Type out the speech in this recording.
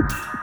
you